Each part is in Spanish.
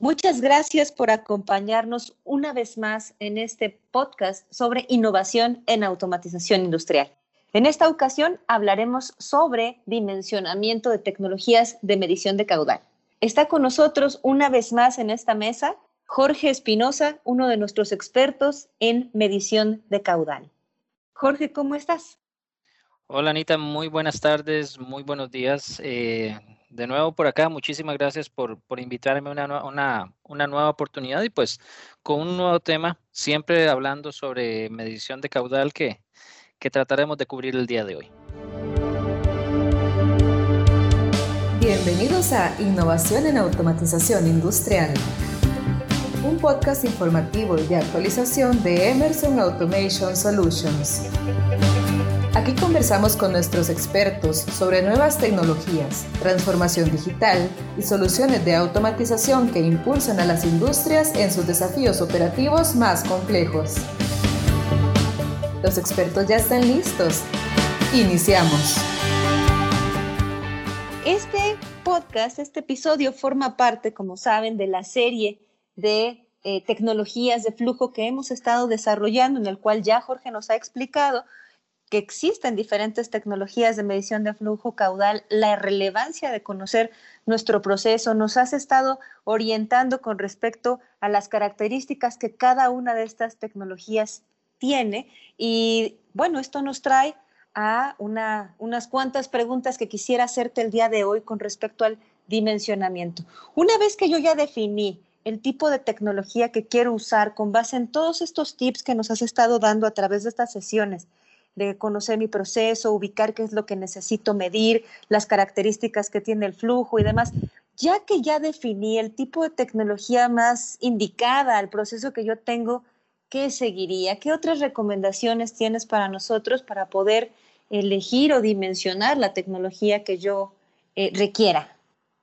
Muchas gracias por acompañarnos una vez más en este podcast sobre innovación en automatización industrial. En esta ocasión hablaremos sobre dimensionamiento de tecnologías de medición de caudal. Está con nosotros una vez más en esta mesa Jorge Espinosa, uno de nuestros expertos en medición de caudal. Jorge, ¿cómo estás? Hola Anita, muy buenas tardes, muy buenos días. Eh, de nuevo por acá, muchísimas gracias por, por invitarme a una, una, una, nueva oportunidad y pues con un nuevo tema, siempre hablando sobre medición de caudal que, que trataremos de cubrir el día de hoy. Bienvenidos a Innovación en Automatización Industrial, un podcast informativo y de actualización de Emerson Automation Solutions. Aquí conversamos con nuestros expertos sobre nuevas tecnologías, transformación digital y soluciones de automatización que impulsan a las industrias en sus desafíos operativos más complejos. Los expertos ya están listos. Iniciamos. Este podcast, este episodio forma parte, como saben, de la serie de eh, tecnologías de flujo que hemos estado desarrollando, en el cual ya Jorge nos ha explicado que existen diferentes tecnologías de medición de flujo caudal, la relevancia de conocer nuestro proceso, nos has estado orientando con respecto a las características que cada una de estas tecnologías tiene y bueno, esto nos trae a una, unas cuantas preguntas que quisiera hacerte el día de hoy con respecto al dimensionamiento. Una vez que yo ya definí el tipo de tecnología que quiero usar con base en todos estos tips que nos has estado dando a través de estas sesiones, de conocer mi proceso, ubicar qué es lo que necesito medir, las características que tiene el flujo y demás. Ya que ya definí el tipo de tecnología más indicada al proceso que yo tengo, ¿qué seguiría? ¿Qué otras recomendaciones tienes para nosotros para poder elegir o dimensionar la tecnología que yo eh, requiera?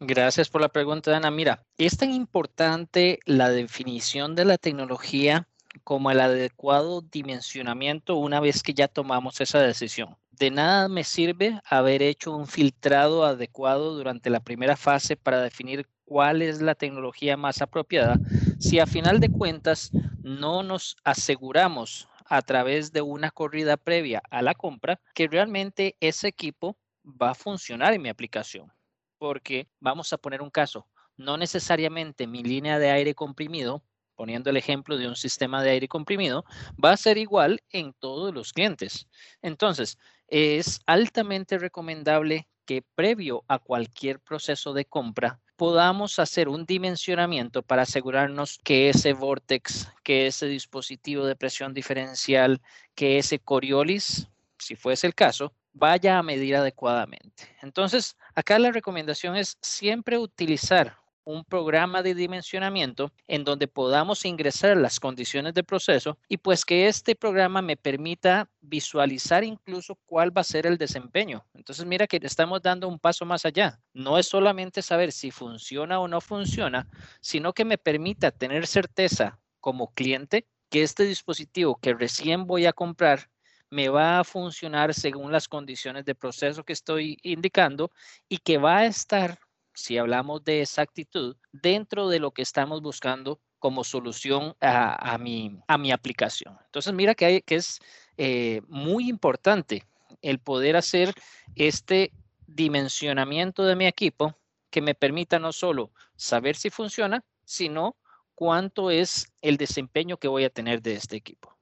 Gracias por la pregunta, Ana. Mira, es tan importante la definición de la tecnología como el adecuado dimensionamiento una vez que ya tomamos esa decisión. De nada me sirve haber hecho un filtrado adecuado durante la primera fase para definir cuál es la tecnología más apropiada si a final de cuentas no nos aseguramos a través de una corrida previa a la compra que realmente ese equipo va a funcionar en mi aplicación. Porque vamos a poner un caso, no necesariamente mi línea de aire comprimido poniendo el ejemplo de un sistema de aire comprimido, va a ser igual en todos los clientes. Entonces, es altamente recomendable que previo a cualquier proceso de compra podamos hacer un dimensionamiento para asegurarnos que ese vortex, que ese dispositivo de presión diferencial, que ese Coriolis, si fuese el caso, vaya a medir adecuadamente. Entonces, acá la recomendación es siempre utilizar un programa de dimensionamiento en donde podamos ingresar las condiciones de proceso y pues que este programa me permita visualizar incluso cuál va a ser el desempeño. Entonces mira que estamos dando un paso más allá. No es solamente saber si funciona o no funciona, sino que me permita tener certeza como cliente que este dispositivo que recién voy a comprar me va a funcionar según las condiciones de proceso que estoy indicando y que va a estar si hablamos de exactitud, dentro de lo que estamos buscando como solución a, mi, a mi aplicación. Entonces, mira que, hay, que es eh, muy importante el poder hacer este dimensionamiento de mi equipo que me permita no solo saber si funciona, sino cuánto es el desempeño que voy a tener de este equipo.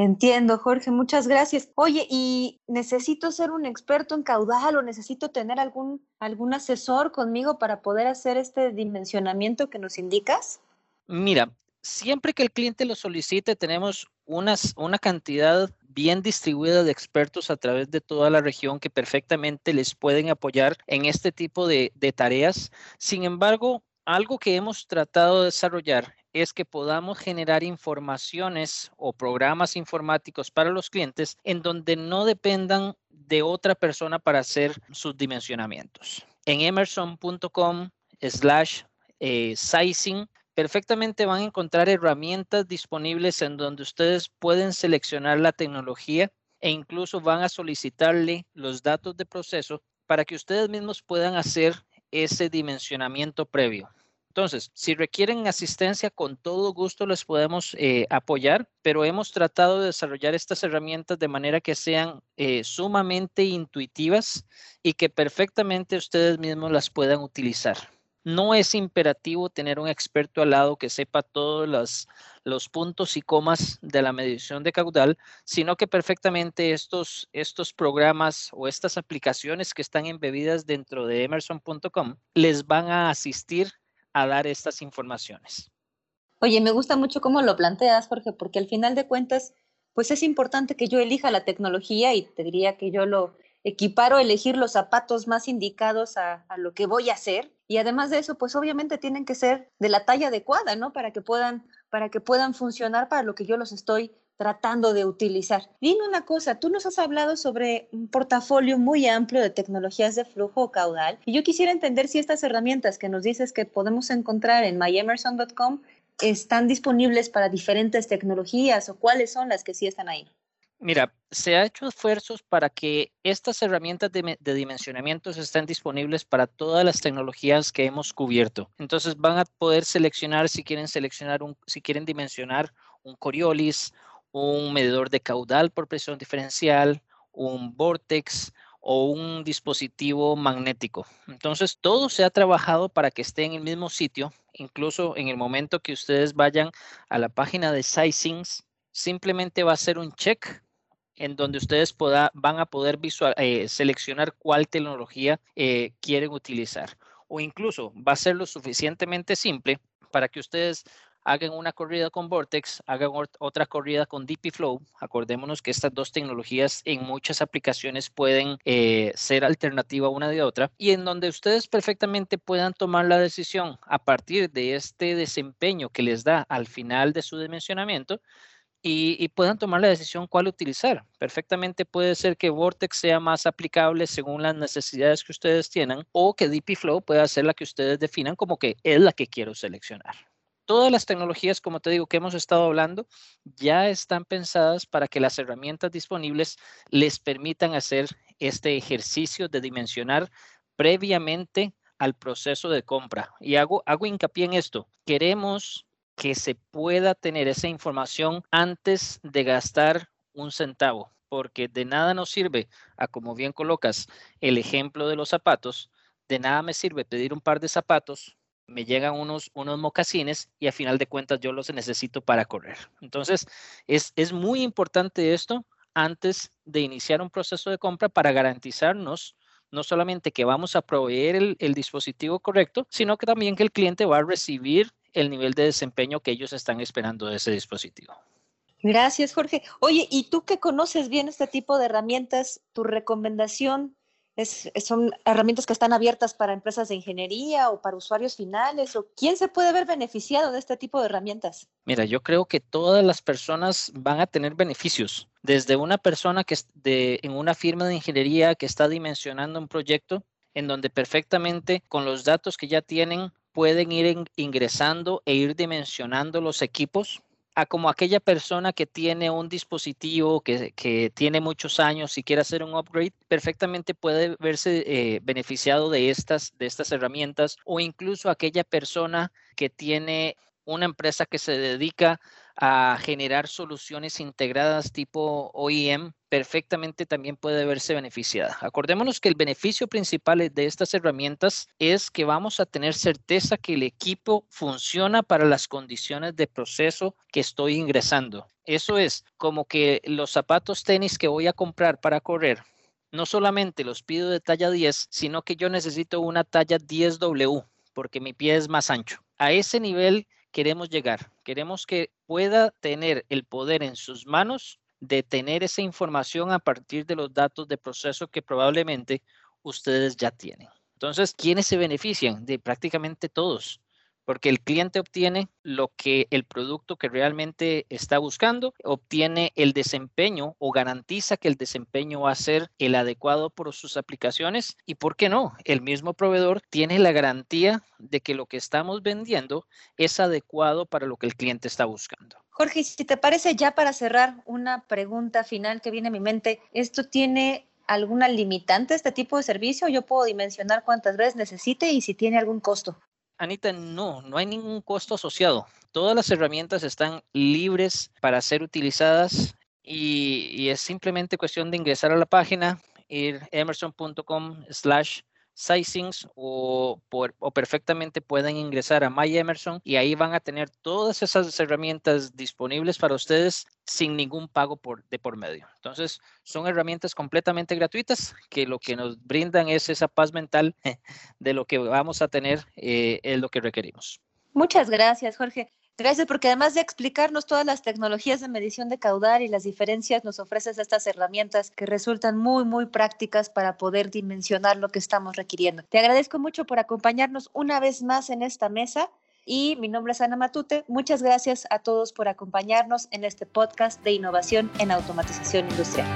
Entiendo, Jorge, muchas gracias. Oye, ¿y necesito ser un experto en caudal o necesito tener algún, algún asesor conmigo para poder hacer este dimensionamiento que nos indicas? Mira, siempre que el cliente lo solicite, tenemos unas, una cantidad bien distribuida de expertos a través de toda la región que perfectamente les pueden apoyar en este tipo de, de tareas. Sin embargo, algo que hemos tratado de desarrollar es que podamos generar informaciones o programas informáticos para los clientes en donde no dependan de otra persona para hacer sus dimensionamientos. En emerson.com slash eh, sizing perfectamente van a encontrar herramientas disponibles en donde ustedes pueden seleccionar la tecnología e incluso van a solicitarle los datos de proceso para que ustedes mismos puedan hacer ese dimensionamiento previo. Entonces, si requieren asistencia, con todo gusto les podemos eh, apoyar, pero hemos tratado de desarrollar estas herramientas de manera que sean eh, sumamente intuitivas y que perfectamente ustedes mismos las puedan utilizar. No es imperativo tener un experto al lado que sepa todos los, los puntos y comas de la medición de caudal, sino que perfectamente estos, estos programas o estas aplicaciones que están embebidas dentro de emerson.com les van a asistir a dar estas informaciones. Oye, me gusta mucho cómo lo planteas, Jorge, porque al final de cuentas, pues es importante que yo elija la tecnología y te diría que yo lo equiparo, elegir los zapatos más indicados a, a, lo que voy a hacer. Y además de eso, pues obviamente tienen que ser de la talla adecuada, ¿no? Para que puedan, para que puedan funcionar para lo que yo los estoy tratando de utilizar. Dime una cosa, tú nos has hablado sobre un portafolio muy amplio de tecnologías de flujo caudal y yo quisiera entender si estas herramientas que nos dices que podemos encontrar en myemerson.com están disponibles para diferentes tecnologías o cuáles son las que sí están ahí. Mira, se ha hecho esfuerzos para que estas herramientas de, de, dimensionamiento estén disponibles para todas las tecnologías que hemos cubierto. Entonces van a poder seleccionar si quieren seleccionar un, si quieren dimensionar un Coriolis, un medidor de caudal por presión diferencial, un vortex o un dispositivo magnético. Entonces, todo se ha trabajado para que esté en el mismo sitio, incluso en el momento que ustedes vayan a la página de Sizings, simplemente va a ser un check en donde ustedes van a poder visual, eh, seleccionar cuál tecnología eh, quieren utilizar. O incluso va a ser lo suficientemente simple para que ustedes hagan una corrida con Vortex, hagan otra corrida con DP Flow. Acordémonos que estas dos tecnologías en muchas aplicaciones pueden eh, ser alternativa una de otra y en donde ustedes perfectamente puedan tomar la decisión a partir de este desempeño que les da al final de su dimensionamiento y, puedan tomar la decisión cuál utilizar. Perfectamente puede ser que Vortex sea más aplicable según las necesidades que ustedes tienen o que DP Flow pueda ser la que ustedes definan como que es la que quiero seleccionar todas las tecnologías, como te digo, que hemos estado hablando, ya están pensadas para que las herramientas disponibles les permitan hacer este ejercicio de dimensionar previamente al proceso de compra. Y hago, hago hincapié en esto. Queremos que se pueda tener esa información antes de gastar un centavo, porque de nada nos sirve, a como bien colocas el ejemplo de los zapatos, de nada me sirve pedir un par de zapatos me llegan unos, unos mocasines y a final de cuentas yo los necesito para correr. Entonces, es, es muy importante esto antes de iniciar un proceso de compra para garantizarnos no solamente que vamos a proveer el, el, dispositivo correcto, sino que también que el cliente va a recibir el nivel de desempeño que ellos están esperando de ese dispositivo. Gracias, Jorge. Oye, ¿y tú que conoces bien este tipo de herramientas, tu recomendación son herramientas que están abiertas para empresas de ingeniería o para usuarios finales? ¿O quién se puede ver beneficiado de este tipo de herramientas? Mira, yo creo que todas las personas van a tener beneficios. Desde una persona que de, en una firma de ingeniería que está dimensionando un proyecto en donde perfectamente con los datos que ya tienen pueden ir ingresando e ir dimensionando los equipos como aquella persona que tiene un dispositivo que, que, tiene muchos años y quiere hacer un upgrade, perfectamente puede verse eh, beneficiado de estas, de estas herramientas o incluso aquella persona que tiene una empresa que se dedica a generar soluciones integradas tipo OEM, perfectamente también puede verse beneficiada. Acordémonos que el beneficio principal de estas herramientas es que vamos a tener certeza que el equipo funciona para las condiciones de proceso que estoy ingresando. Eso es como que los zapatos tenis que voy a comprar para correr, no solamente los pido de talla 10, sino que yo necesito una talla 10W porque mi pie es más ancho. A ese nivel queremos llegar. Queremos que pueda tener el poder en sus manos de tener esa información a partir de los datos de proceso que probablemente ustedes ya tienen. Entonces, ¿quiénes se benefician? De prácticamente todos porque el cliente obtiene lo que el producto que realmente está buscando, obtiene el desempeño o garantiza que el desempeño va a ser el adecuado por sus aplicaciones y, ¿por qué no? El mismo proveedor tiene la garantía de que lo que estamos vendiendo es adecuado para lo que el cliente está buscando. Jorge, si te parece ya para cerrar una pregunta final que viene a mi mente, ¿esto tiene alguna limitante este tipo de servicio? ¿Yo puedo dimensionar cuántas veces necesite y si tiene algún costo? Anita, no, no hay ningún costo asociado. Todas las herramientas están libres para ser utilizadas y, es simplemente cuestión de ingresar a la página, ir emerson.com slash sizings o, o perfectamente pueden ingresar a My Emerson y ahí van a tener todas esas herramientas disponibles para ustedes sin ningún pago por, de por medio. Entonces, son herramientas completamente gratuitas que lo que nos brindan es esa paz mental de lo que vamos a tener, eh, es lo que requerimos. Muchas gracias, Jorge. Gracias, porque además de explicarnos todas las tecnologías de medición de caudal y las diferencias, nos ofreces estas herramientas que resultan muy, muy prácticas para poder dimensionar lo que estamos requiriendo. Te agradezco mucho por acompañarnos una vez más en esta mesa. Y mi nombre es Ana Matute. Muchas gracias a todos por acompañarnos en este podcast de innovación en automatización industrial.